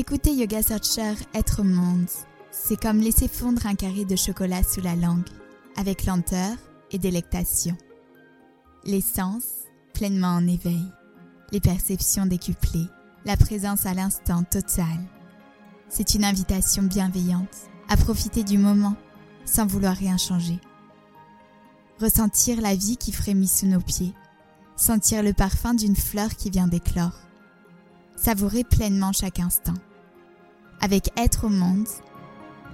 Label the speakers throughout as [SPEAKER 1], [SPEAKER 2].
[SPEAKER 1] Écoutez Yoga Searcher être monde, c'est comme laisser fondre un carré de chocolat sous la langue, avec lenteur et délectation. Les sens pleinement en éveil, les perceptions décuplées, la présence à l'instant total. C'est une invitation bienveillante à profiter du moment sans vouloir rien changer. Ressentir la vie qui frémit sous nos pieds, sentir le parfum d'une fleur qui vient d'éclore. Savourer pleinement chaque instant. Avec Être au monde,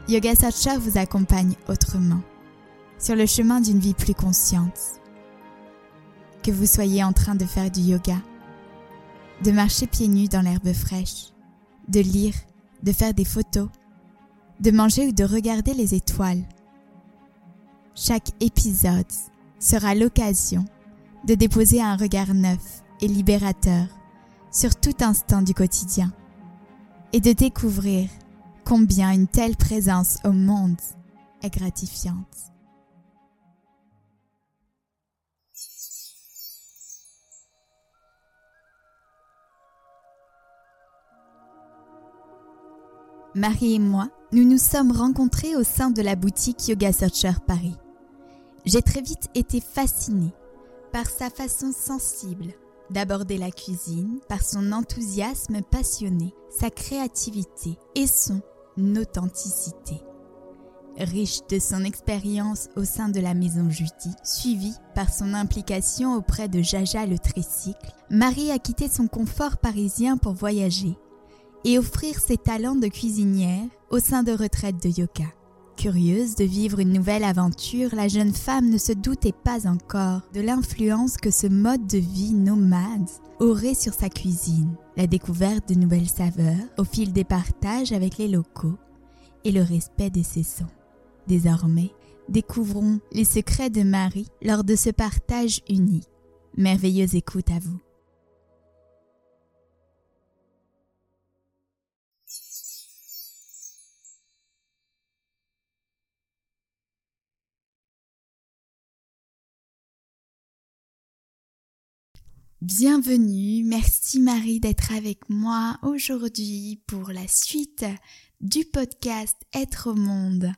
[SPEAKER 1] Yoga Satcha vous accompagne autrement, sur le chemin d'une vie plus consciente. Que vous soyez en train de faire du yoga, de marcher pieds nus dans l'herbe fraîche, de lire, de faire des photos, de manger ou de regarder les étoiles. Chaque épisode sera l'occasion de déposer un regard neuf et libérateur sur tout instant du quotidien et de découvrir combien une telle présence au monde est gratifiante. Marie et moi, nous nous sommes rencontrés au sein de la boutique Yoga Searcher Paris. J'ai très vite été fascinée par sa façon sensible d'aborder la cuisine, par son enthousiasme passionné, sa créativité et son authenticité. Riche de son expérience au sein de la maison Judy, suivie par son implication auprès de Jaja le tricycle, Marie a quitté son confort parisien pour voyager et offrir ses talents de cuisinière au sein de retraites de yoga. Curieuse de vivre une nouvelle aventure, la jeune femme ne se doutait pas encore de l'influence que ce mode de vie nomade aurait sur sa cuisine, la découverte de nouvelles saveurs au fil des partages avec les locaux et le respect des saisons. Désormais, découvrons les secrets de Marie lors de ce partage unique. Merveilleuse écoute à vous. Bienvenue, merci Marie d'être avec moi aujourd'hui pour la suite du podcast Être au monde.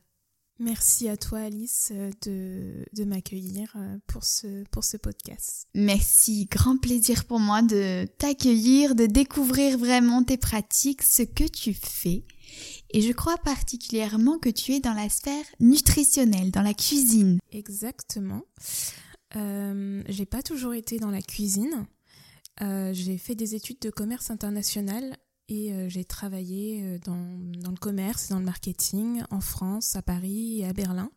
[SPEAKER 2] Merci à toi Alice de, de m'accueillir euh, pour ce, pour ce podcast.
[SPEAKER 1] Merci, grand plaisir pour moi de t'accueillir, de découvrir vraiment tes pratiques, ce que tu fais. Et je crois particulièrement que tu es dans la sphère nutritionnelle, dans la cuisine.
[SPEAKER 2] Exactement. Euh, j'ai pas toujours été dans la cuisine. Euh, j'ai fait des études de commerce international et euh, j'ai travaillé euh, dans, le commerce et dans le marketing en France, à Paris et à Berlin.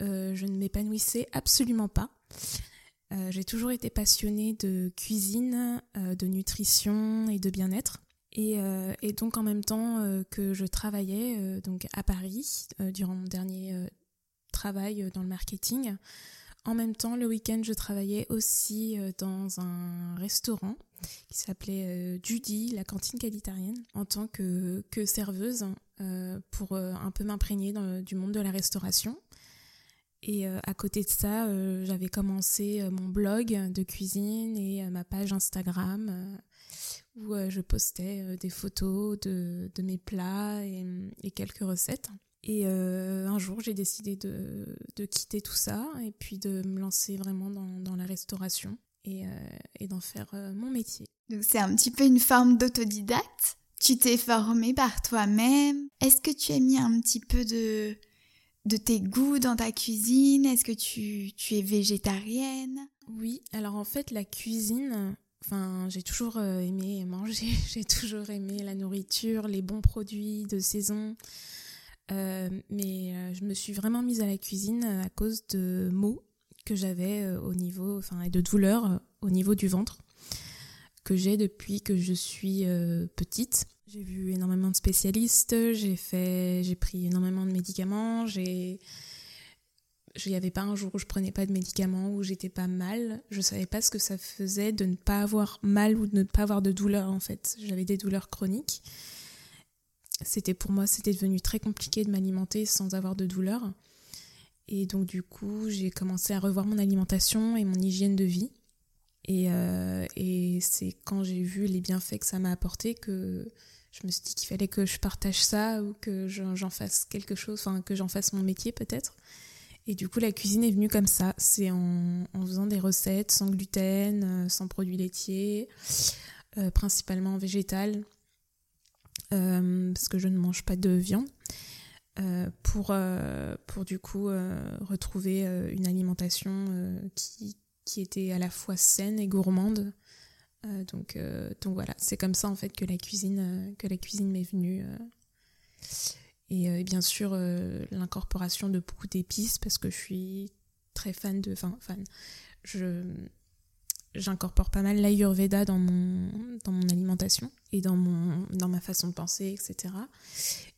[SPEAKER 2] je ne m'épanouissais absolument pas. j'ai toujours été passionnée de cuisine, de nutrition et de bien-être. Et, et, donc en même temps que je travaillais donc à Paris durant mon dernier travail dans le marketing, en même temps, le week-end, je travaillais aussi euh, dans un restaurant qui s'appelait euh, Judy, la cantine qualitarienne, en tant que, serveuse euh, pour un peu m'imprégner du monde de la restauration. Et à côté de ça, j'avais commencé mon blog de cuisine et ma page Instagram où je postais des photos de mes plats et quelques recettes. Et euh, un jour, j'ai décidé de, de, quitter tout ça et puis de me lancer vraiment dans, dans la restauration et, euh, et d'en faire euh, mon métier.
[SPEAKER 1] Donc c'est un petit peu une forme d'autodidacte. Tu t'es formé par toi-même. Est-ce que tu as mis un petit peu de, de tes goûts dans ta cuisine? Est-ce que tu, tu es végétarienne?
[SPEAKER 2] Oui, alors en fait la cuisine, Enfin, j'ai toujours aimé manger, j'ai toujours aimé la nourriture, les bons produits de saison. Euh, mais euh, je me suis vraiment mise à la cuisine euh, à cause de maux que j'avais au niveau, enfin, et de douleurs au niveau du ventre que j'ai depuis que je suis petite. J'ai vu énormément de spécialistes, j'ai fait, j'ai pris énormément de médicaments, j'ai, il n'y avait pas un jour où je prenais pas de médicaments, où j'étais pas mal. Je savais pas ce que ça faisait de ne pas avoir mal ou de ne pas avoir de douleur en fait. J'avais des douleurs chroniques c'était pour moi, c'était devenu très compliqué de m'alimenter sans avoir de douleur. Et donc du coup, j'ai commencé à revoir mon alimentation et mon hygiène de vie. Et, euh, et c'est quand j'ai vu les bienfaits que ça m'a apporté que je me suis dit qu'il fallait que je partage ça ou que j'en fasse quelque chose, enfin que j'en fasse mon métier peut-être. Et du coup, la cuisine est venue comme ça. C'est en, faisant des recettes sans gluten, euh, sans produits laitiers, euh, principalement végétales, parce que je ne mange pas de viande, pour, pour du coup retrouver une alimentation qui, qui était à la fois saine et gourmande. donc, donc voilà, c'est comme ça en fait que la cuisine, cuisine m'est venue. Et, bien sûr, l'incorporation de beaucoup d'épices parce que je suis très fan de. Enfin, fan. Je, j'incorpore pas mal l'ayurveda dans mon, dans mon alimentation et dans, mon, dans ma façon de penser, etc.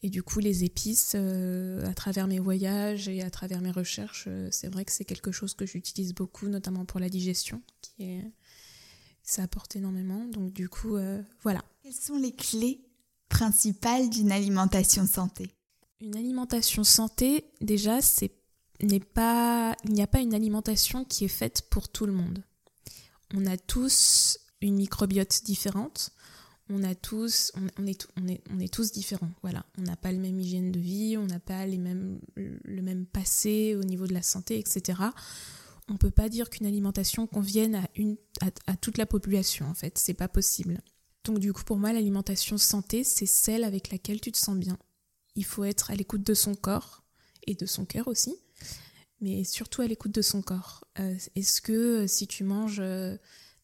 [SPEAKER 2] Et du coup, les épices, à travers mes voyages et à travers mes recherches, c'est vrai que c'est quelque chose que j'utilise beaucoup, notamment pour la digestion, qui est, ça apporte énormément. Donc du coup, voilà.
[SPEAKER 1] Quelles sont les clés principales d'une alimentation santé?
[SPEAKER 2] Une alimentation santé, déjà, c'est n'est pas, il n'y a pas une alimentation qui est faite pour tout le monde. On a tous une microbiote différente. On a tous, on, est, tous différents. Voilà, on n'a pas le même hygiène de vie, on n'a pas les mêmes, le même passé au niveau de la santé, etc. On peut pas dire qu'une alimentation convienne à à, toute la population. En fait, c'est pas possible. Donc du coup, pour moi, l'alimentation santé, c'est celle avec laquelle tu te sens bien. Il faut être à l'écoute de son corps et de son cœur aussi, mais surtout à l'écoute de son corps. Euh, est-ce que euh, si tu manges euh,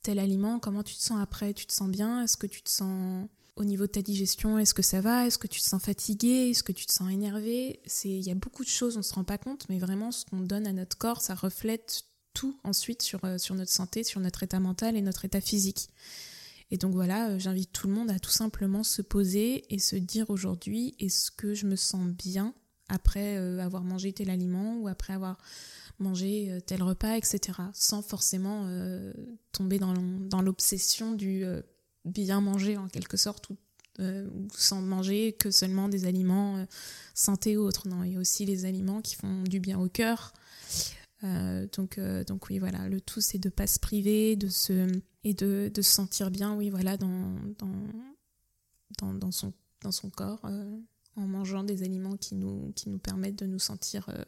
[SPEAKER 2] tel aliment, comment tu te sens après? Tu te sens bien? Est-ce que tu te sens au niveau de ta digestion? Est-ce que ça va? Est-ce que tu te sens fatigué? Est-ce que tu te sens énervé? Il y a beaucoup de choses, on se rend pas compte, mais vraiment ce qu'on donne à notre corps, ça reflète tout ensuite sur, sur notre santé, sur notre état mental et notre état physique. Et donc voilà, j'invite tout le monde à tout simplement se poser et se dire aujourd'hui, est-ce que je me sens bien? Après euh, avoir mangé tel aliment ou après avoir mangé euh, tel repas, etc. Sans forcément tomber dans l'obsession du bien manger en quelque sorte ou sans manger que seulement des aliments santé ou autres. Non, il y a aussi les aliments qui font du bien au cœur. donc, donc oui, voilà, le tout c'est de pas se priver, de se et de, de, se sentir bien, oui, voilà, dans, dans, dans, son, dans son corps, euh, en mangeant des aliments qui nous, qui nous permettent de nous sentir euh,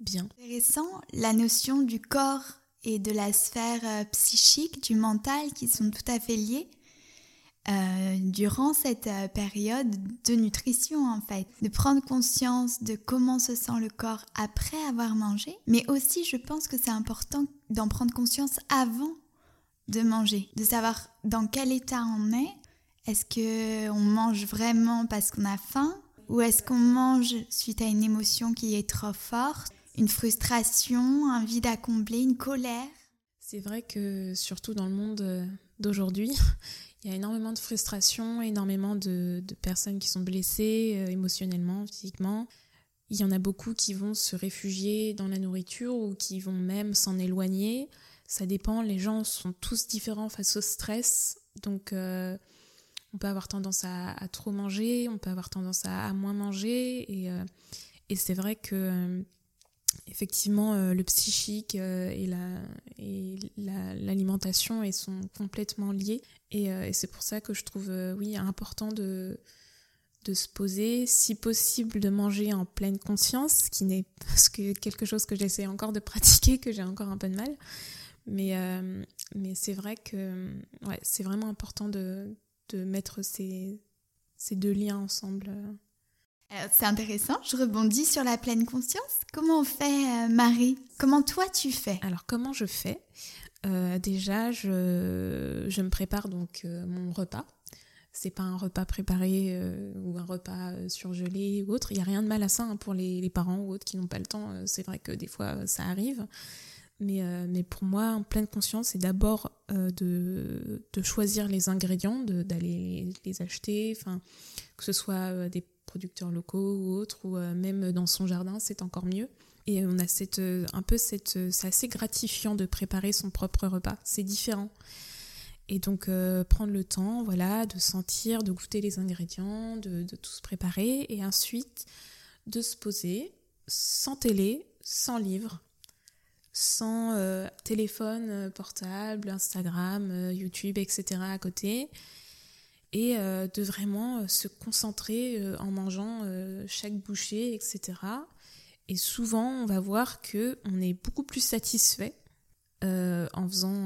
[SPEAKER 2] bien.
[SPEAKER 1] Intéressant, la notion du corps et de la sphère euh, psychique, du mental, qui sont tout à fait liés. durant cette période de nutrition en fait, de prendre conscience de comment se sent le corps après avoir mangé, mais aussi je pense que c'est important d'en prendre conscience avant de manger, de savoir dans quel état on est. Est-ce que on mange vraiment parce qu'on a faim? Ou est-ce qu'on mange suite à une émotion qui est trop forte, une frustration, un vide à combler, une colère?
[SPEAKER 2] C'est vrai que surtout dans le monde euh, d'aujourd'hui, il y a énormément de frustration, énormément de, personnes qui sont blessées euh, émotionnellement, physiquement. Il y en a beaucoup qui vont se réfugier dans la nourriture ou qui vont même s'en éloigner. Ça dépend, les gens sont tous différents face au stress, donc euh, on peut avoir tendance à, trop manger, on peut avoir tendance à, moins manger, et, euh, c'est vrai que euh, effectivement le psychique et la et l'alimentation la, sont complètement liés, et, c'est pour ça que je trouve oui important de de se poser, si possible de manger en pleine conscience, qui n'est que quelque chose que j'essaie encore de pratiquer, que j'ai encore un peu de mal. Mais, euh, mais c'est vrai que ouais, c'est vraiment important de, de mettre ces, ces, deux liens ensemble.
[SPEAKER 1] C'est intéressant, je rebondis sur la pleine conscience. Comment on fait, euh, Marie? Comment toi tu fais?
[SPEAKER 2] Alors, comment je fais? Euh, Déjà, je, je, me prépare donc mon repas. C'est pas un repas préparé ou un repas surgelé ou autre. Il n'y a rien de mal à ça hein, pour les, les, parents ou autres qui n'ont pas le temps. C'est vrai que des fois ça arrive. Mais, euh, mais pour moi, en pleine conscience, c'est d'abord euh, de, choisir les ingrédients, d'aller les acheter, que ce soit euh, des producteurs locaux ou autres, ou même dans son jardin, c'est encore mieux. Et on a cette, un peu cette, c'est assez gratifiant de préparer son propre repas. C'est différent. Et donc prendre le temps, voilà, de sentir, de goûter les ingrédients, de, de tout se préparer, et ensuite de se poser sans télé, sans livre, sans euh, téléphone euh, portable, Instagram, euh, YouTube, etc. à côté. et de vraiment se concentrer en mangeant chaque bouchée, etc. Et souvent, on va voir que on est beaucoup plus satisfait en faisant,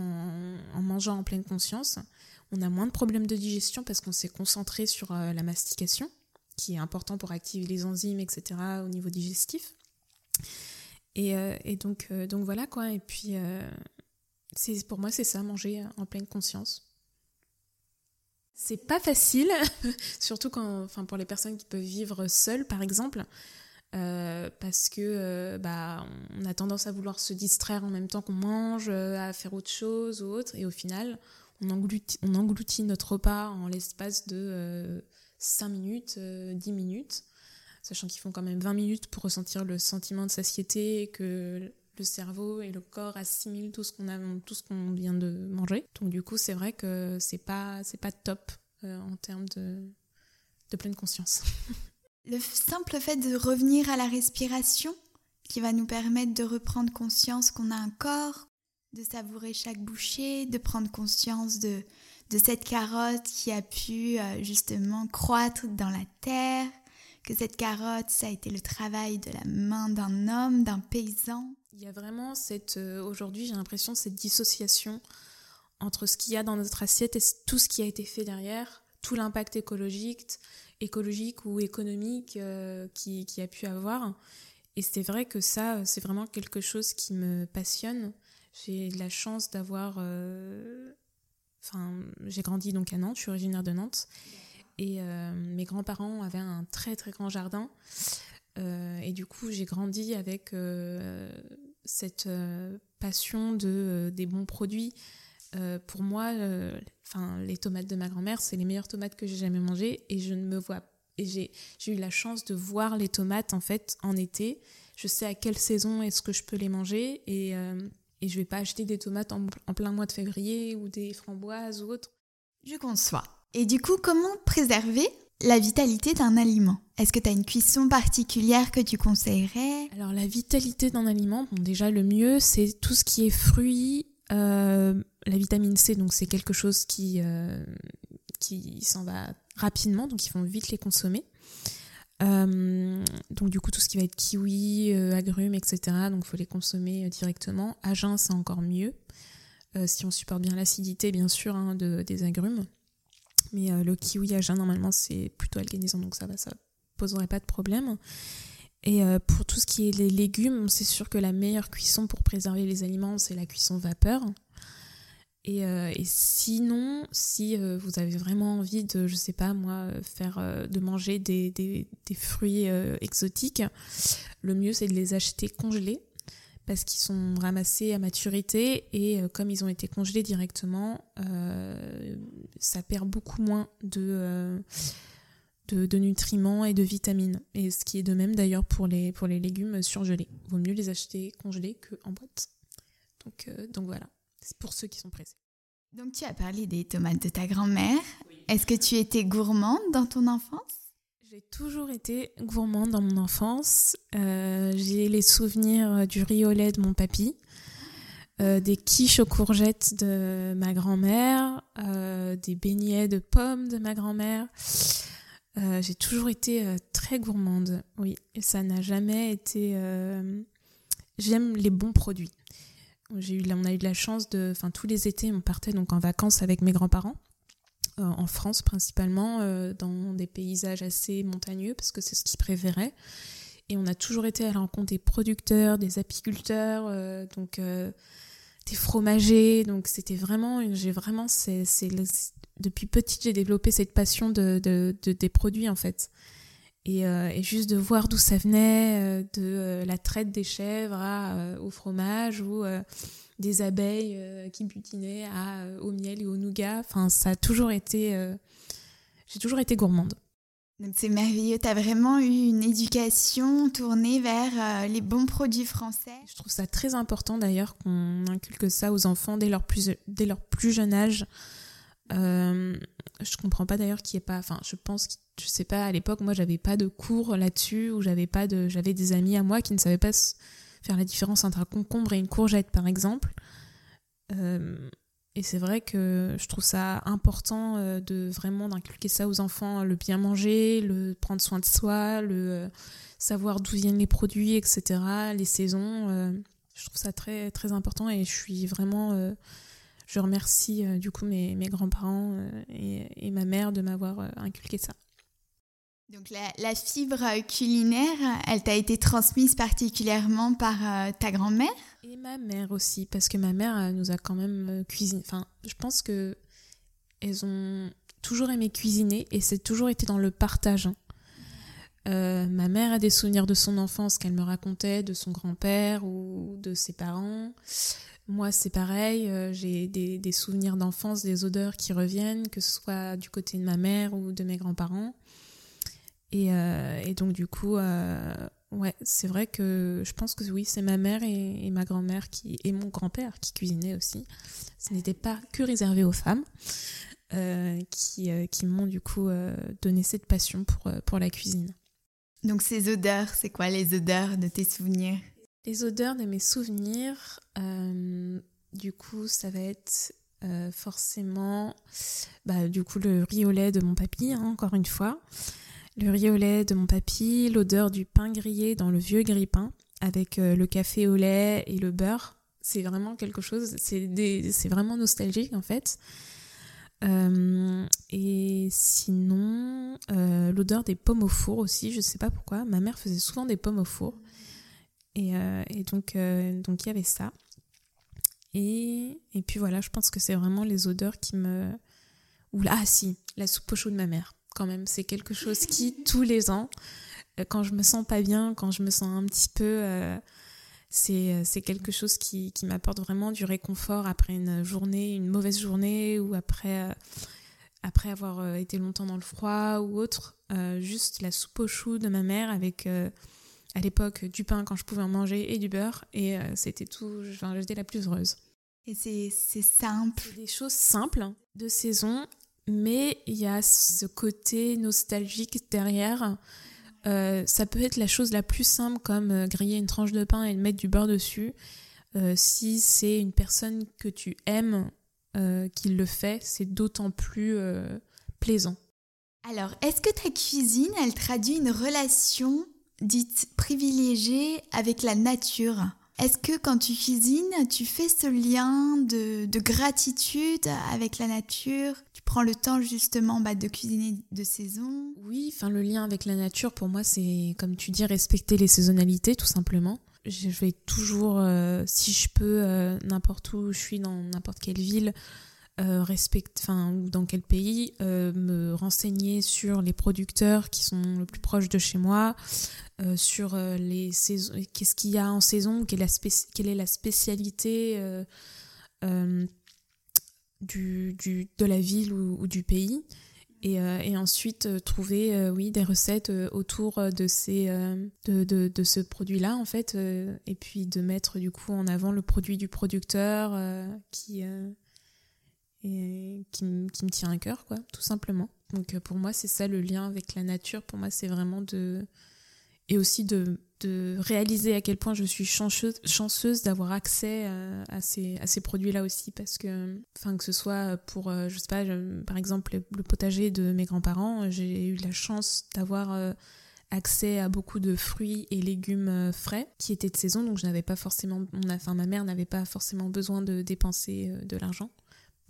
[SPEAKER 2] en mangeant en pleine conscience. On a moins de problèmes de digestion parce qu'on s'est concentré sur la mastication qui est important pour activer les enzymes, etc. au niveau digestif. Et, euh, donc, euh, donc voilà quoi. Et puis, euh, pour moi, c'est ça, manger en pleine conscience. C'est pas facile, surtout quand, enfin, pour les personnes qui peuvent vivre seules, par exemple, parce que bah, on a tendance à vouloir se distraire en même temps qu'on mange, à faire autre chose ou autre, et au final, on engloutit, notre repas en l'espace de 5 minutes, 10 euh, minutes, sachant qu'ils font quand même 20 minutes pour ressentir le sentiment de satiété et que le cerveau et le corps assimilent tout ce qu'on a, tout ce qu'on vient de manger. Donc du coup, c'est vrai que c'est pas c'est pas top euh, en termes de de pleine conscience.
[SPEAKER 1] le simple fait de revenir à la respiration qui va nous permettre de reprendre conscience qu'on a un corps, de savourer chaque bouchée, de prendre conscience de cette carotte qui a pu euh, justement croître dans la terre, que cette carotte, ça a été le travail de la main d'un homme, d'un paysan.
[SPEAKER 2] Il y a vraiment cette, euh, aujourd'hui j'ai l'impression, cette dissociation entre ce qu'il y a dans notre assiette et tout ce qui a été fait derrière, tout l'impact écologique, écologique ou économique euh, qui, a pu avoir. Et c'est vrai que ça, c'est vraiment quelque chose qui me passionne. J'ai la chance d'avoir Enfin, j'ai grandi donc à Nantes, je suis originaire de Nantes. Et euh, mes grands-parents avaient un très très grand jardin. Euh, et du coup, j'ai grandi avec euh, cette passion de, des bons produits. pour moi, les tomates de ma grand-mère, c'est les meilleures tomates que j'ai jamais mangées. Et je ne me vois et j'ai eu la chance de voir les tomates en fait en été. Je sais à quelle saison est-ce que je peux les manger et et je vais pas acheter des tomates en, plein mois de février ou des framboises ou autre.
[SPEAKER 1] Je conçois. Et du coup, comment préserver la vitalité d'un aliment? Est-ce que tu as une cuisson particulière que tu conseillerais?
[SPEAKER 2] Alors la vitalité d'un aliment, déjà le mieux c'est tout ce qui est fruits, euh, la vitamine C, donc c'est quelque chose qui, euh, s'en va rapidement, donc il faut vite les consommer. Euh, donc du coup tout ce qui va être kiwi, agrumes, etc. Donc il faut les consommer directement. À c'est encore mieux. si on supporte bien l'acidité bien sûr hein, de, des agrumes. Mais le kiwi à jeun normalement c'est plutôt algainisant donc ça va, ça poserait pas de problème. Et pour tout ce qui est les légumes, c'est sûr que la meilleure cuisson pour préserver les aliments c'est la cuisson vapeur. Euh, et, sinon, si euh, vous avez vraiment envie de, je sais pas moi, faire euh, de manger des fruits exotiques, le mieux c'est de les acheter congelés parce qu'ils sont ramassés à maturité et comme ils ont été congelés directement, ça perd beaucoup moins de, de, de, nutriments et de vitamines. Et ce qui est de même d'ailleurs pour les, pour les légumes surgelés. Vaut mieux les acheter congelés qu'en boîte. Donc, donc voilà. C'est pour ceux qui sont pressés.
[SPEAKER 1] Donc tu as parlé des tomates de ta grand-mère. Est-ce que tu étais gourmande dans ton enfance?
[SPEAKER 2] J'ai toujours été gourmande dans mon enfance. Euh, j'ai les souvenirs du riz au lait de mon papy, euh, des quiches aux courgettes de ma grand-mère, euh, des beignets de pommes de ma grand-mère. j'ai toujours été très gourmande, oui. Et ça n'a jamais été... J'aime les bons produits. J'ai eu, on a eu la chance de, enfin tous les étés, on partait donc en vacances avec mes grands-parents, euh, en France principalement, euh, dans des paysages assez montagneux parce que c'est ce qu'ils préféraient. Et on a toujours été à la rencontre des producteurs, des apiculteurs, euh, donc des fromagers. Donc c'était vraiment, j'ai vraiment, c'est, depuis petite j'ai développé cette passion de, de, des produits en fait. Et, juste de voir d'où ça venait, de la traite des chèvres au fromage ou des abeilles qui butinaient à, au miel et au nougat. Enfin, ça a toujours été. J'ai toujours été gourmande.
[SPEAKER 1] Donc c'est merveilleux, tu as vraiment eu une éducation tournée vers les bons produits français.
[SPEAKER 2] Je trouve ça très important d'ailleurs qu'on inculque ça aux enfants dès leur plus, dès leur plus jeune âge. Euh, je comprends pas d'ailleurs qu'il n'y ait pas. Enfin, je pense, je sais pas, à l'époque, moi, j'avais pas de cours là-dessus, ou j'avais pas de. J'avais des amis à moi qui ne savaient pas faire la différence entre un concombre et une courgette, par exemple. Euh, Et c'est vrai que je trouve ça important de vraiment d'inculquer ça aux enfants, le bien manger, le prendre soin de soi, le savoir d'où viennent les produits, etc., les saisons. je trouve ça très très important et je suis vraiment je remercie du coup mes, mes grands-parents et, ma mère de m'avoir inculqué ça.
[SPEAKER 1] Donc la, fibre culinaire, elle t'a été transmise particulièrement par euh, ta grand-mère?
[SPEAKER 2] Et ma mère aussi, parce que ma mère nous a quand même euh, cuisiné. Enfin, je pense que elles ont toujours aimé cuisiner et c'est toujours été dans le partage. Hein. Euh, ma mère a des souvenirs de son enfance qu'elle me racontait, de son grand-père ou de ses parents. Moi, c'est pareil, j'ai des, des, souvenirs d'enfance, des odeurs qui reviennent, que ce soit du côté de ma mère ou de mes grands-parents. Euh, et, donc du coup, euh, ouais, c'est vrai que je pense que oui, c'est ma mère et, ma grand-mère qui et mon grand-père qui cuisinaient aussi. Ce n'était pas que réservé aux femmes. Euh, qui, qui m'ont du coup donné cette passion pour, pour la cuisine.
[SPEAKER 1] Donc ces odeurs, c'est quoi les odeurs de tes souvenirs?
[SPEAKER 2] Les odeurs de mes souvenirs, du coup ça va être forcément bah, du coup le riz au lait de mon papy, hein, encore une fois le riz au lait de mon papy, l'odeur du pain grillé dans le vieux grille-pain avec euh, le café au lait et le beurre. C'est vraiment quelque chose, c'est vraiment nostalgique en fait. Euh, et sinon, euh, l'odeur des pommes au four aussi, je sais pas pourquoi. Ma mère faisait souvent des pommes au four. Et, donc, donc il y avait ça. Et, et puis voilà, je pense que c'est vraiment les odeurs qui me. Ou ah si, la soupe au chaud de ma mère quand même. C'est quelque chose qui, tous les ans, euh, quand je me sens pas bien, quand je me sens un petit peu... Euh, euh, c'est quelque chose qui, qui m'apporte vraiment du réconfort après une journée, une mauvaise journée ou après, après avoir été longtemps dans le froid ou autre. juste la soupe au chou de ma mère avec à l'époque du pain quand je pouvais en manger et du beurre et c'était tout, j'étais la plus heureuse.
[SPEAKER 1] Et c'est simple.
[SPEAKER 2] Des choses simples de saison mais il y a ce côté nostalgique derrière. Euh, ça peut être la chose la plus simple comme euh, griller une tranche de pain et mettre du beurre dessus. Euh, si c'est une personne que tu aimes qui le fait, c'est d'autant plus plaisant.
[SPEAKER 1] Alors, est-ce que ta cuisine, elle traduit une relation dite privilégiée avec la nature? Est-ce que quand tu cuisines, tu fais ce lien de, gratitude avec la nature? Tu prends le temps justement bah, de cuisiner de saison?
[SPEAKER 2] Oui, enfin le lien avec la nature pour moi c'est comme tu dis respecter les saisonnalités tout simplement. Je vais toujours, euh, si je peux, euh, n'importe où je suis dans n'importe quelle ville, euh, enfin ou dans quel pays, euh, me renseigner sur les producteurs qui sont le plus proches de chez moi, euh, sur les saisons, qu'est-ce qu'il y a en saison, quelle, quelle est la spécialité du, du, de la ville ou, du pays. Et, et, ensuite trouver oui des recettes autour de ces de, de, de, ce produit là en fait et puis de mettre du coup en avant le produit du producteur qui et qui, me tient à cœur, quoi, tout simplement. Donc euh, pour moi, c'est ça le lien avec la nature. Pour moi, c'est vraiment de. Et aussi de, réaliser à quel point je suis chanceuse, chanceuse d'avoir accès euh, à, ces, à ces produits-là aussi. Parce que, enfin, que ce soit pour, euh, je sais pas, par exemple, le potager de mes grands-parents, j'ai eu la chance d'avoir accès à beaucoup de fruits et légumes frais qui étaient de saison, donc je n'avais pas forcément, enfin ma mère n'avait pas forcément besoin de dépenser de l'argent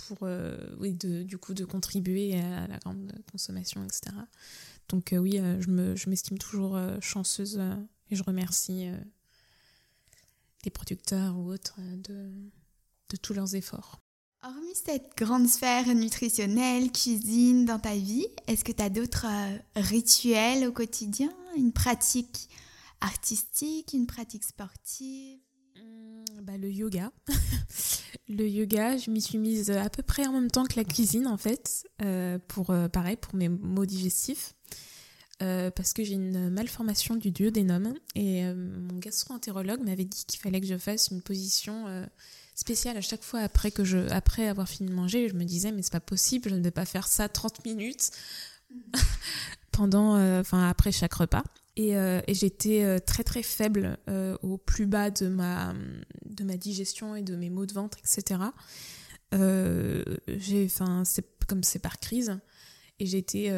[SPEAKER 2] pour euh, oui, du coup de contribuer à la grande consommation, etc. Donc euh, oui, euh, je m'estime toujours chanceuse et je remercie les producteurs ou autres de, de tous leurs efforts.
[SPEAKER 1] Hormis cette grande sphère nutritionnelle, cuisine dans ta vie, est-ce que tu as d'autres rituels au quotidien? Une pratique artistique, une pratique sportive?
[SPEAKER 2] Bah, le yoga. le yoga, je m'y suis mise à peu près en même temps que la cuisine en fait, euh, pour euh, pareil pour mes maux digestifs. Euh, parce que j'ai une malformation du duodénum et mon gastro-entérologue m'avait dit qu'il fallait que je fasse une position spéciale à chaque fois après que je après avoir fini de manger je me disais mais c'est pas possible je ne vais pas faire ça 30 minutes pendant après chaque repas euh, et, j'étais euh, très très faible euh, au plus bas de ma, de ma digestion et de mes maux de ventre, etc. j'ai, c'est comme c'est par crise, et j'étais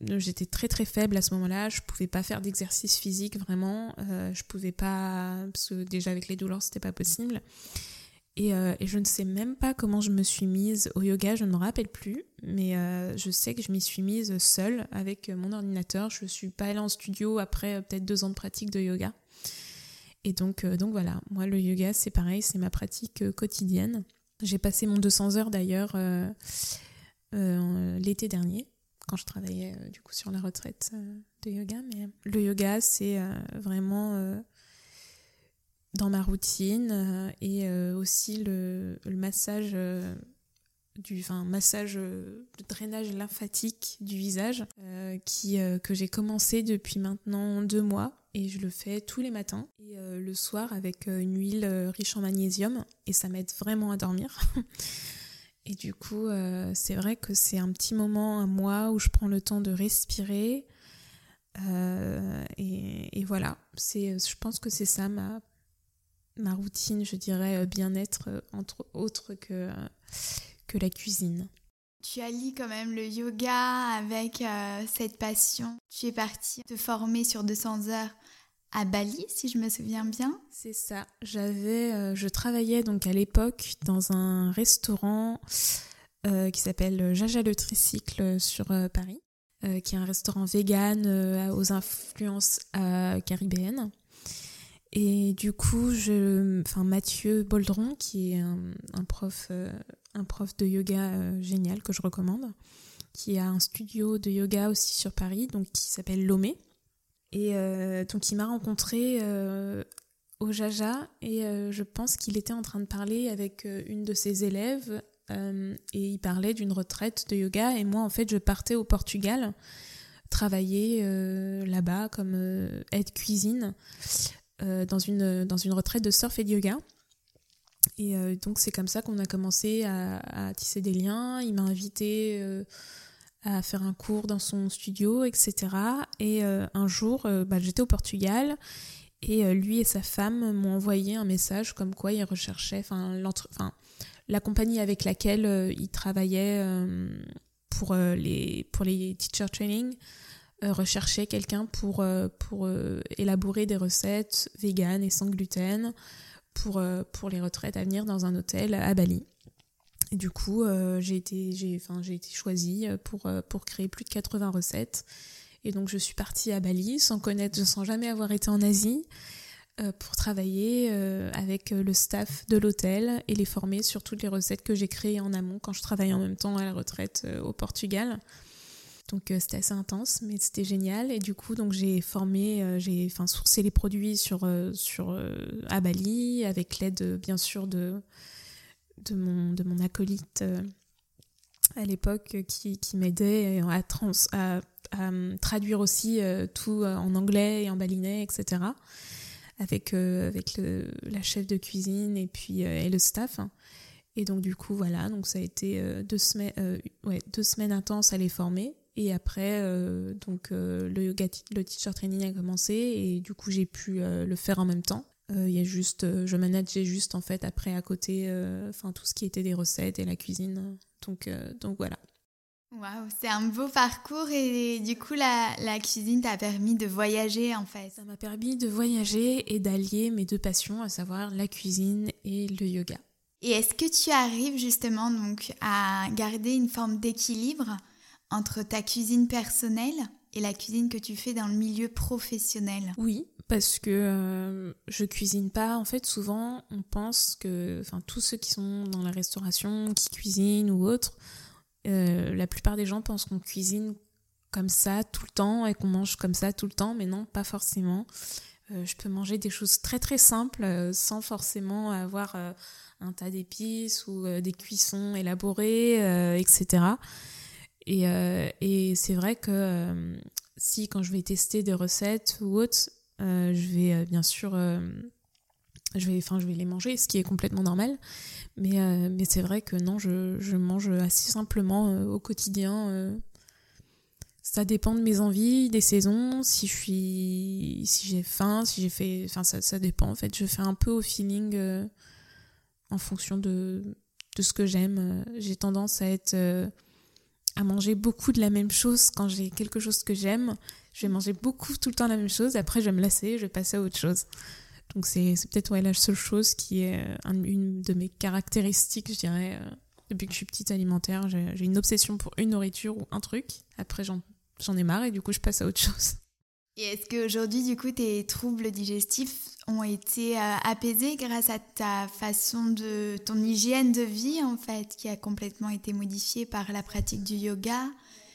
[SPEAKER 2] j'étais très très faible à ce moment-là. Je pouvais pas faire d'exercice physique vraiment. je pouvais pas parce que déjà avec les douleurs c'était pas possible. Euh, et, je ne sais même pas comment je me suis mise au yoga, je ne me rappelle plus, mais euh, je sais que je m'y suis mise seule avec mon ordinateur. Je ne suis pas allée en studio après euh, peut-être deux ans de pratique de yoga. Et donc, donc voilà, moi le yoga c'est pareil, c'est ma pratique quotidienne. J'ai passé mon 200 heures d'ailleurs l'été dernier quand je travaillais du coup sur la retraite de yoga. Mais le yoga c'est vraiment dans ma routine euh, et euh, aussi le, massage euh, du enfin, massage de drainage lymphatique du visage qui que j'ai commencé depuis maintenant deux mois et je le fais tous les matins et le soir avec une huile riche en magnésium et ça m'aide vraiment à dormir. et du coup, c'est vrai que c'est un petit moment à moi où je prends le temps de respirer. et, et, voilà, c'est, je pense que c'est ça ma ma routine, je dirais, euh, bien-être, euh, entre autres que, euh, que la cuisine.
[SPEAKER 1] Tu allies quand même le yoga avec cette passion. Tu es partie te former sur 200 heures à Bali, si je me souviens bien.
[SPEAKER 2] C'est ça. J'avais, je travaillais donc à l'époque dans un restaurant qui s'appelle Jaja le Tricycle sur Paris, qui est un restaurant vegan aux influences caribéennes. Et du coup, je, enfin Mathieu Boldron, qui est un, prof, euh, un prof de yoga euh, génial que je recommande, qui a un studio de yoga aussi sur Paris, donc qui s'appelle Lomé. Et euh, donc il m'a rencontré au Jaja et je pense qu'il était en train de parler avec une de ses élèves et il parlait d'une retraite de yoga et moi en fait je partais au Portugal travailler là-bas comme aide cuisine dans, une, dans une retraite de surf et de yoga. Et euh, donc c'est comme ça qu'on a commencé à, tisser des liens. Il m'a invité euh, à faire un cours dans son studio, etc. Et un jour, bah, j'étais au Portugal et lui et sa femme m'ont envoyé un message comme quoi ils recherchaient, la compagnie avec laquelle il travaillait pour, les, pour les teacher training euh, rechercher quelqu'un pour, euh, pour euh, élaborer des recettes véganes et sans gluten pour, pour les retraites à venir dans un hôtel à Bali. Du coup, j'ai été, j'ai, enfin, j'ai été choisie pour, pour créer plus de 80 recettes. Et donc, je suis partie à Bali sans connaître, sans jamais avoir été en Asie, pour travailler avec le staff de l'hôtel et les former sur toutes les recettes que j'ai créées en amont quand je travaillais en même temps à la retraite au Portugal. Donc euh, c'était assez intense, mais c'était génial. Et du coup, donc j'ai formé, euh, j'ai enfin sourcé les produits sur euh, sur à Bali avec l'aide bien sûr de de mon de mon acolyte à l'époque qui, qui m'aidait à, trans, à, traduire aussi tout en anglais et en balinais, etc. Avec avec la chef de cuisine et puis et le staff. Et donc du coup voilà, donc ça a été deux semaines, ouais, deux semaines intenses à les former. Et après, euh, donc euh, le yoga, le teacher training a commencé et du coup j'ai pu euh, le faire en même temps. Il y a juste, je manageais juste en fait après à côté, enfin tout ce qui était des recettes et la cuisine. Donc, donc voilà.
[SPEAKER 1] Waouh, c'est un beau parcours et du coup la, la cuisine t'a permis de voyager en fait.
[SPEAKER 2] Ça m'a permis de voyager et d'allier mes deux passions, à savoir la cuisine et le yoga.
[SPEAKER 1] Et est-ce que tu arrives justement donc à garder une forme d'équilibre entre ta cuisine personnelle et la cuisine que tu fais dans le milieu professionnel?
[SPEAKER 2] Oui, parce que euh, je cuisine pas. En fait, souvent, on pense que, enfin, tous ceux qui sont dans la restauration, qui cuisinent ou autre, euh, la plupart des gens pensent qu'on cuisine comme ça tout le temps et qu'on mange comme ça tout le temps, mais non, pas forcément. Euh, je peux manger des choses très très simples sans forcément avoir un tas d'épices ou des cuissons élaborées, etc. Et, euh, et c'est vrai que euh, si quand je vais tester des recettes ou autres, euh, je vais bien sûr, je vais, enfin, je vais les manger, ce qui est complètement normal. Mais, c'est vrai que non, je, je mange assez simplement au quotidien. ça dépend de mes envies, des saisons, si je suis, si j'ai faim, si j'ai fait, enfin ça, ça dépend en fait. Je fais un peu au feeling en fonction de de ce que j'aime. J'ai tendance à être à manger beaucoup de la même chose quand j'ai quelque chose que j'aime. Je vais manger beaucoup tout le temps la même chose. Après, je vais me lasser, je vais passer à autre chose. Donc c'est peut-être ouais, la seule chose qui est une de mes caractéristiques, je dirais, depuis que je suis petite alimentaire. J'ai une obsession pour une nourriture ou un truc. Après, j'en ai marre et du coup, je passe à autre chose.
[SPEAKER 1] Et est-ce qu'aujourd'hui, du coup, tes troubles digestifs ont été euh, apaisés grâce à ta façon de. ton hygiène de vie, en fait, qui a complètement été modifiée par la pratique du yoga,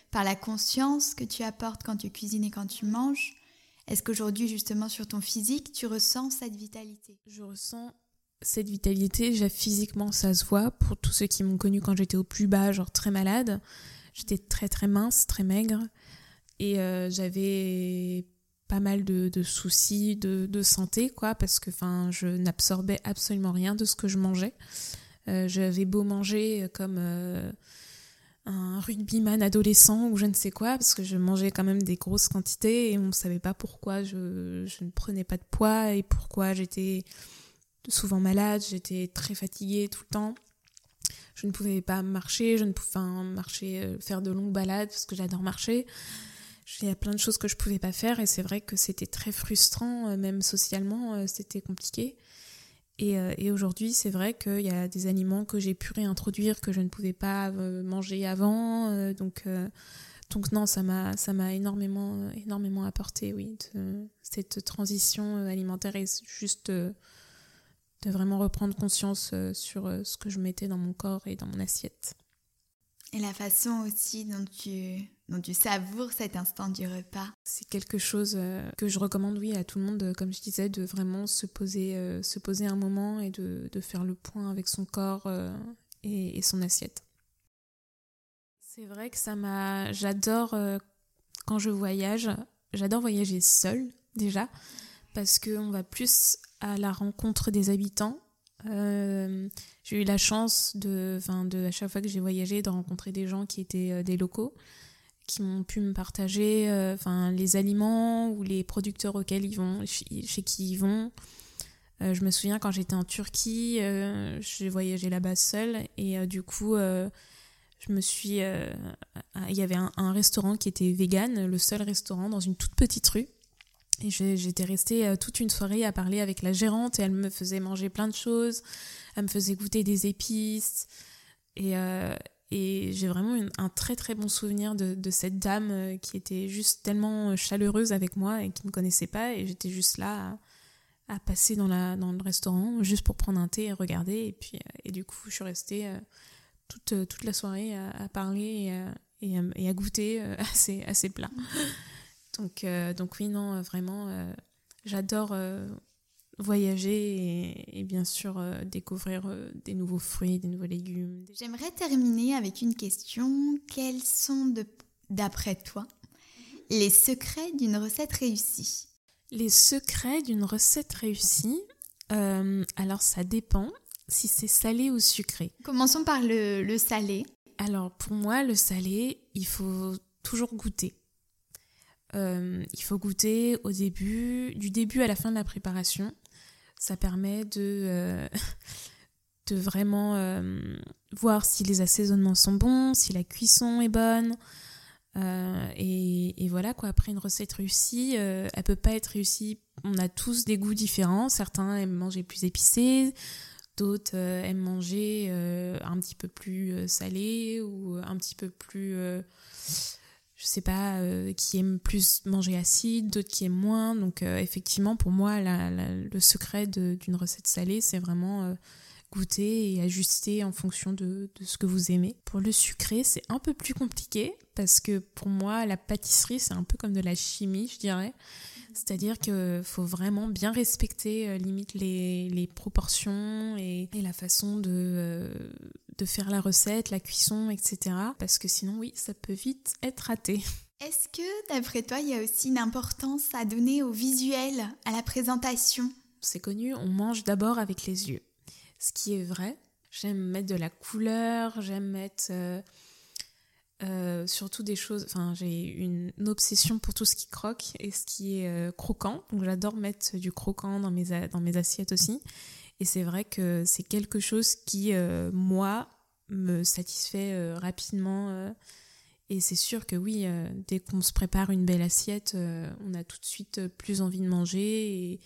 [SPEAKER 1] par la conscience que tu apportes quand tu cuisines et quand tu manges? Est-ce qu'aujourd'hui, justement, sur ton physique, tu ressens cette vitalité?
[SPEAKER 2] Je ressens cette vitalité. Physiquement, ça se voit. Pour tous ceux qui m'ont connue quand j'étais au plus bas, genre très malade, j'étais très très mince, très maigre. Et euh, j'avais pas mal de, soucis de, santé, quoi, parce que je n'absorbais absolument rien de ce que je mangeais. Euh, j'avais beau manger comme euh, un rugbyman adolescent ou je ne sais quoi, parce que je mangeais quand même des grosses quantités et on ne savait pas pourquoi je, je, ne prenais pas de poids et pourquoi j'étais souvent malade, j'étais très fatiguée tout le temps. Je ne pouvais pas marcher, je ne pouvais pas marcher, faire de longues balades parce que j'adore marcher. Il y a plein de choses que je pouvais pas faire et c'est vrai que c'était très frustrant, euh, même socialement, euh, c'était compliqué. Et, euh, et aujourd'hui, c'est vrai qu'il y a des aliments que j'ai pu réintroduire que je ne pouvais pas manger avant. donc, donc non, ça m'a ça m'a énormément énormément apporté, oui, cette transition alimentaire et juste de vraiment reprendre conscience sur ce que je mettais dans mon corps et dans mon assiette.
[SPEAKER 1] Et la façon aussi dont tu, dont tu savoures cet instant du repas.
[SPEAKER 2] C'est quelque chose euh, que je recommande, oui, à tout le monde, comme je disais, de vraiment se poser, euh, se poser un moment et de, faire le point avec son corps euh, et, son assiette. C'est vrai que ça m'a... J'adore, quand je voyage, j'adore voyager seule, déjà, parce qu'on va plus à la rencontre des habitants euh, j'ai eu la chance de, de, à chaque fois que j'ai voyagé, de rencontrer des gens qui étaient euh, des locaux, qui m'ont pu me partager euh, les aliments ou les producteurs auxquels ils vont, chez, qui ils vont. je me souviens quand j'étais en Turquie, j'ai voyagé là-bas seule et du coup, je me suis, il y avait un, restaurant qui était vegan, le seul restaurant dans une toute petite rue. Et j'étais restée euh, toute une soirée à parler avec la gérante et elle me faisait manger plein de choses. Elle me faisait goûter des épices. Et, euh, et j'ai vraiment un très très bon souvenir de, cette dame euh, qui était juste tellement chaleureuse avec moi et qui ne me connaissait pas. Et j'étais juste là à, passer dans, le restaurant juste pour prendre un thé et regarder. Et, puis, et du coup, je suis restée toute, toute la soirée à, parler et, à goûter à ces, à plats. Donc, euh, donc oui, non, euh, vraiment, euh, j'adore voyager et, bien sûr découvrir des nouveaux fruits, des nouveaux légumes.
[SPEAKER 1] J'aimerais terminer avec une question. Quels sont, d'après toi, les secrets d'une recette réussie?
[SPEAKER 2] Les secrets d'une recette réussie, alors ça dépend si c'est salé ou sucré.
[SPEAKER 1] Commençons par le, le salé.
[SPEAKER 2] Alors pour moi, le salé, il faut toujours goûter. Euh, il faut goûter au début, du début à la fin de la préparation. Ça permet de, euh, de vraiment euh, voir si les assaisonnements sont bons, si la cuisson est bonne. Et, et, voilà quoi. Après une recette réussie, elle peut pas être réussie. On a tous des goûts différents. Certains aiment manger plus épicé, d'autres aiment manger un petit peu plus salé ou un petit peu plus je sais pas, euh, qui aiment plus manger acide, d'autres qui aiment moins. Donc euh, effectivement, pour moi, le secret d'une recette salée, c'est vraiment euh, goûter et ajuster en fonction de, ce que vous aimez. Pour le sucré, c'est un peu plus compliqué parce que pour moi, la pâtisserie, c'est un peu comme de la chimie, je dirais. C'est-à-dire qu'il faut vraiment bien respecter limite les, proportions et, la façon de, de faire la recette, la cuisson, etc. Parce que sinon, oui, ça peut vite être raté.
[SPEAKER 1] Est-ce que, d'après toi, il y a aussi une importance à donner au visuel, à la présentation?
[SPEAKER 2] C'est connu, on mange d'abord avec les yeux. Ce qui est vrai. J'aime mettre de la couleur, j'aime mettre... Euh, euh, surtout des choses. Enfin, j'ai une, obsession pour tout ce qui croque et ce qui est euh, croquant. Donc, j'adore mettre du croquant dans mes, dans mes assiettes aussi. Et c'est vrai que c'est quelque chose qui, euh, moi, me satisfait euh, rapidement. euh, et c'est sûr que oui, dès qu'on se prépare une belle assiette, on a tout de suite plus envie de manger et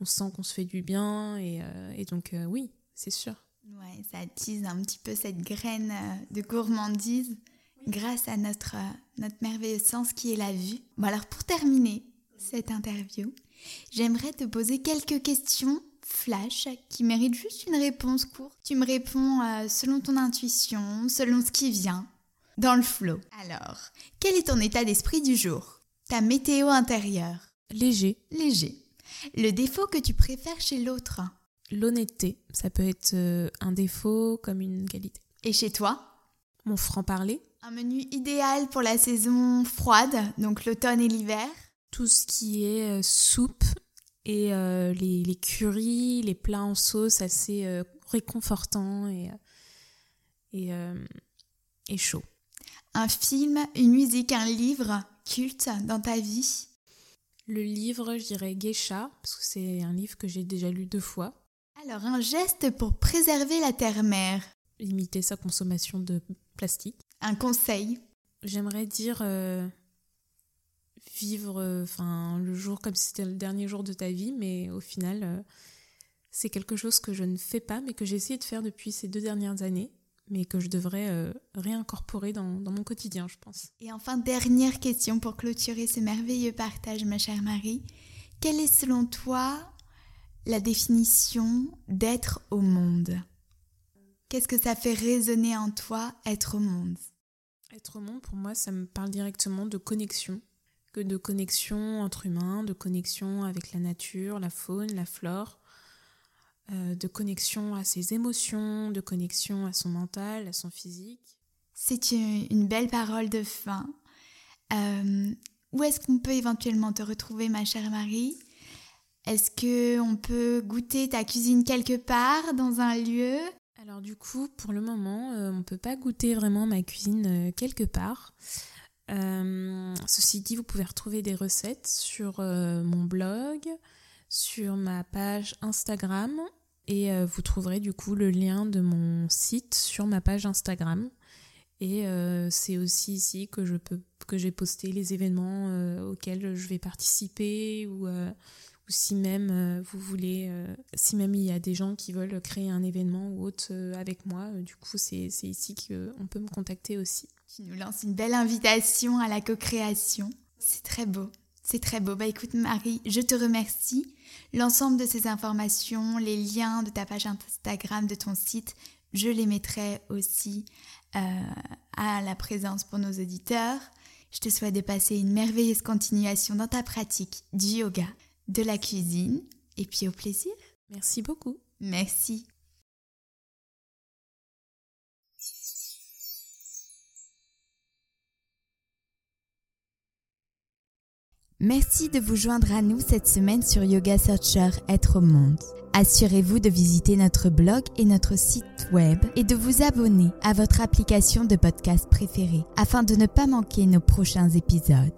[SPEAKER 2] on sent qu'on se fait du bien. Et, et donc, oui, c'est sûr.
[SPEAKER 1] Ouais, ça attise un petit peu cette graine de gourmandise grâce à notre, notre merveilleux sens qui est la vue. Bon alors pour terminer cette interview, j'aimerais te poser quelques questions flash qui méritent juste une réponse courte. Tu me réponds euh, selon ton intuition, selon ce qui vient, dans le flow. Alors, quel est ton état d'esprit du jour? Ta météo intérieure?
[SPEAKER 2] Léger,
[SPEAKER 1] Léger. Le défaut que tu préfères chez l'autre?
[SPEAKER 2] L'honnêteté, ça peut être euh, un défaut comme une qualité.
[SPEAKER 1] Et chez toi?
[SPEAKER 2] Mon franc-parler,
[SPEAKER 1] Un menu idéal pour la saison froide, donc l'automne et l'hiver?
[SPEAKER 2] tout ce qui est euh, soupe et euh, les, les currys, les plats en sauce assez euh, réconfortants et, euh, et, euh, et chaud.
[SPEAKER 1] Un film, une musique, un livre culte dans ta vie?
[SPEAKER 2] Le livre, je dirais Geisha, parce que c'est un livre que j'ai déjà lu deux fois.
[SPEAKER 1] Alors, un geste pour préserver la terre-mère.
[SPEAKER 2] Limiter sa consommation de plastique.
[SPEAKER 1] Un conseil?
[SPEAKER 2] J'aimerais dire euh, vivre euh, enfin le jour comme si c'était le dernier jour de ta vie, mais au final, euh, c'est quelque chose que je ne fais pas, mais que j'ai essayé de faire depuis ces deux dernières années, mais que je devrais euh, réincorporer dans, dans mon quotidien, je pense.
[SPEAKER 1] Et enfin, dernière question pour clôturer ce merveilleux partage, ma chère Marie. Quelle est selon toi la définition d'être au monde? Qu'est-ce que ça fait résonner en toi, être au monde?
[SPEAKER 2] Être au monde, pour moi, ça me parle directement de connexion, que de connexion entre humains, de connexion avec la nature, la faune, la flore, euh, de connexion à ses émotions, de connexion à son mental, à son physique.
[SPEAKER 1] C'est une belle parole de fin. Euh, où est-ce qu'on peut éventuellement te retrouver, ma chère Marie? Est-ce que on peut goûter ta cuisine quelque part, dans un lieu?
[SPEAKER 2] Alors du coup, pour le moment, euh, on peut pas goûter vraiment ma cuisine quelque part. Euh, ceci dit, vous pouvez retrouver des recettes sur euh, mon blog, sur ma page Instagram, et euh, vous trouverez du coup le lien de mon site sur ma page Instagram. Et c'est aussi ici que je peux que j'ai posté les événements auxquels je vais participer ou si même vous voulez, si même il y a des gens qui veulent créer un événement ou autre avec moi, du coup c'est ici qu'on peut me contacter aussi.
[SPEAKER 1] Tu nous lances une belle invitation à la co-création. C'est très beau. C'est très beau. Bah écoute Marie, je te remercie. L'ensemble de ces informations, les liens de ta page Instagram, de ton site, je les mettrai aussi euh, à la présence pour nos auditeurs. Je te souhaite de passer une merveilleuse continuation dans ta pratique du yoga, de la cuisine et puis au plaisir.
[SPEAKER 2] Merci beaucoup.
[SPEAKER 1] Merci. Merci de vous joindre à nous cette semaine sur Yoga Searcher Être au Monde. Assurez-vous de visiter notre blog et notre site web et de vous abonner à votre application de podcast préférée afin de ne pas manquer nos prochains épisodes.